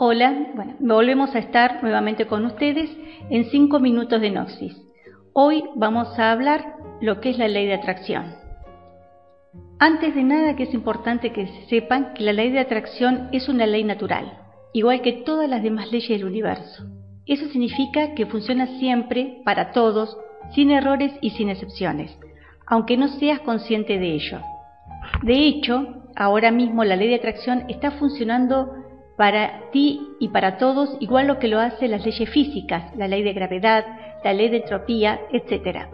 Hola, bueno, volvemos a estar nuevamente con ustedes en 5 minutos de Noxis. Hoy vamos a hablar lo que es la ley de atracción. Antes de nada que es importante que sepan que la ley de atracción es una ley natural, igual que todas las demás leyes del universo. Eso significa que funciona siempre, para todos, sin errores y sin excepciones, aunque no seas consciente de ello. De hecho, ahora mismo la ley de atracción está funcionando para ti y para todos igual lo que lo hacen las leyes físicas, la ley de gravedad, la ley de entropía, etc.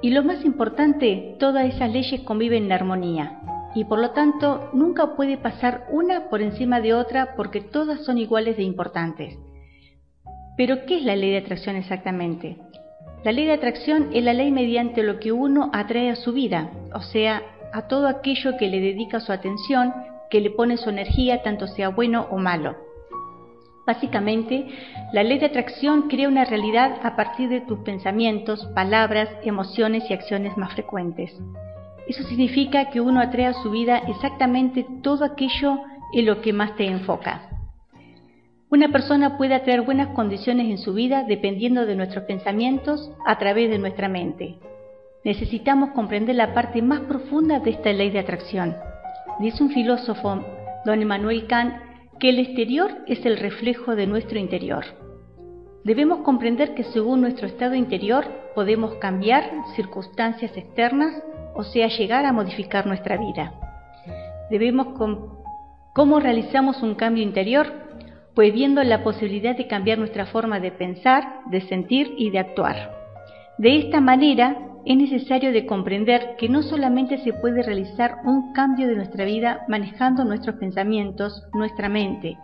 Y lo más importante, todas esas leyes conviven en armonía y por lo tanto nunca puede pasar una por encima de otra porque todas son iguales de importantes. Pero ¿qué es la ley de atracción exactamente? La ley de atracción es la ley mediante lo que uno atrae a su vida, o sea, a todo aquello que le dedica su atención, que le pone su energía, tanto sea bueno o malo. Básicamente, la ley de atracción crea una realidad a partir de tus pensamientos, palabras, emociones y acciones más frecuentes. Eso significa que uno atrae a su vida exactamente todo aquello en lo que más te enfoca. Una persona puede atraer buenas condiciones en su vida dependiendo de nuestros pensamientos a través de nuestra mente. Necesitamos comprender la parte más profunda de esta ley de atracción. Dice un filósofo, don Emmanuel Kant, que el exterior es el reflejo de nuestro interior. Debemos comprender que según nuestro estado interior podemos cambiar circunstancias externas, o sea, llegar a modificar nuestra vida. Debemos cómo realizamos un cambio interior pues viendo la posibilidad de cambiar nuestra forma de pensar, de sentir y de actuar. De esta manera, es necesario de comprender que no solamente se puede realizar un cambio de nuestra vida manejando nuestros pensamientos, nuestra mente,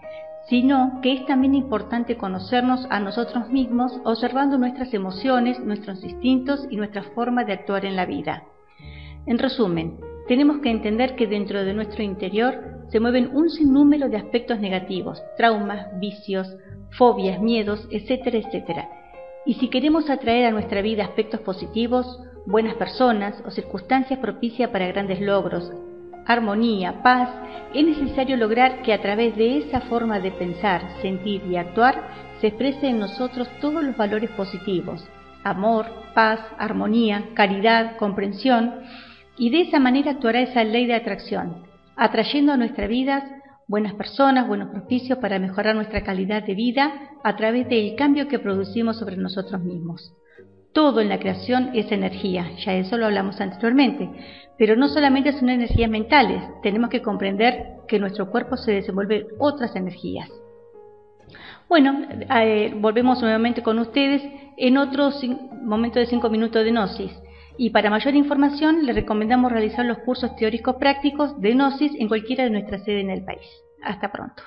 sino que es también importante conocernos a nosotros mismos observando nuestras emociones, nuestros instintos y nuestra forma de actuar en la vida. En resumen, tenemos que entender que dentro de nuestro interior se mueven un sinnúmero de aspectos negativos, traumas, vicios, fobias, miedos, etcétera, etcétera. Y si queremos atraer a nuestra vida aspectos positivos, buenas personas o circunstancias propicias para grandes logros, armonía, paz, es necesario lograr que a través de esa forma de pensar, sentir y actuar se exprese en nosotros todos los valores positivos, amor, paz, armonía, caridad, comprensión, y de esa manera actuará esa ley de atracción, atrayendo a nuestras vidas buenas personas, buenos propicios para mejorar nuestra calidad de vida a través del cambio que producimos sobre nosotros mismos. Todo en la creación es energía, ya eso lo hablamos anteriormente, pero no solamente son energías mentales, tenemos que comprender que nuestro cuerpo se desenvuelven otras energías. Bueno, eh, volvemos nuevamente con ustedes en otro momento de cinco minutos de Gnosis y para mayor información le recomendamos realizar los cursos teóricos prácticos de Gnosis en cualquiera de nuestras sedes en el país. Hasta pronto.